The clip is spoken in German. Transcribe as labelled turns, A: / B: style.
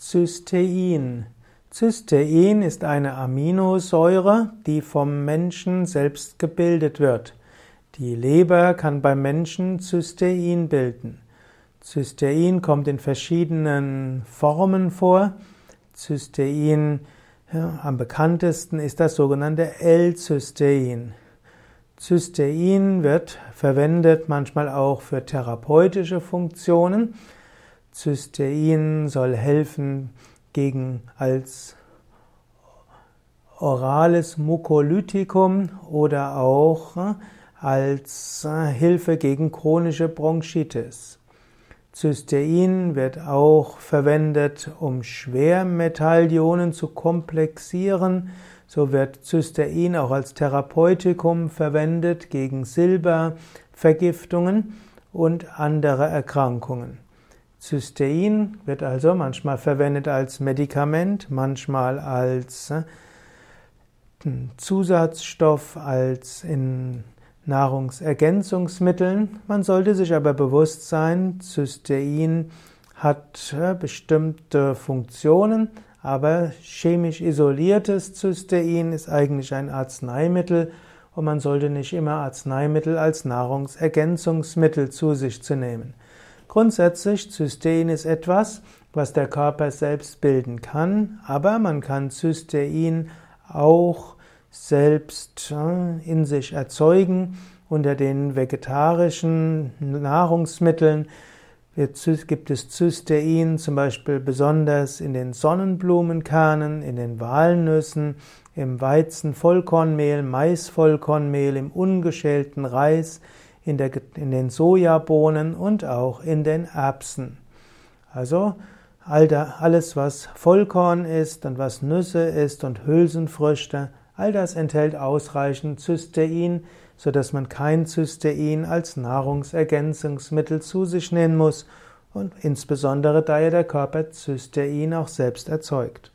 A: Cystein. Cystein ist eine Aminosäure, die vom Menschen selbst gebildet wird. Die Leber kann beim Menschen Cystein bilden. Cystein kommt in verschiedenen Formen vor. Cystein, ja, am bekanntesten ist das sogenannte L-Cystein. Cystein wird verwendet manchmal auch für therapeutische Funktionen. Cystein soll helfen gegen als orales Mukolytikum oder auch äh, als äh, Hilfe gegen chronische Bronchitis. Cystein wird auch verwendet, um Schwermetallionen zu komplexieren. So wird Cystein auch als Therapeutikum verwendet gegen Silbervergiftungen und andere Erkrankungen. Cystein wird also manchmal verwendet als Medikament, manchmal als äh, Zusatzstoff, als in Nahrungsergänzungsmitteln. Man sollte sich aber bewusst sein, Cystein hat äh, bestimmte Funktionen, aber chemisch isoliertes Cystein ist eigentlich ein Arzneimittel und man sollte nicht immer Arzneimittel als Nahrungsergänzungsmittel zu sich zu nehmen. Grundsätzlich, Cystein ist etwas, was der Körper selbst bilden kann, aber man kann Cystein auch selbst äh, in sich erzeugen. Unter den vegetarischen Nahrungsmitteln gibt es Cystein zum Beispiel besonders in den Sonnenblumenkernen, in den Walnüssen, im Weizenvollkornmehl, Maisvollkornmehl, im ungeschälten Reis, in, der, in den Sojabohnen und auch in den Erbsen. Also all da, alles, was Vollkorn ist und was Nüsse ist und Hülsenfrüchte, all das enthält ausreichend Cystein, sodass man kein Cystein als Nahrungsergänzungsmittel zu sich nehmen muss und insbesondere da ja der Körper Cystein auch selbst erzeugt.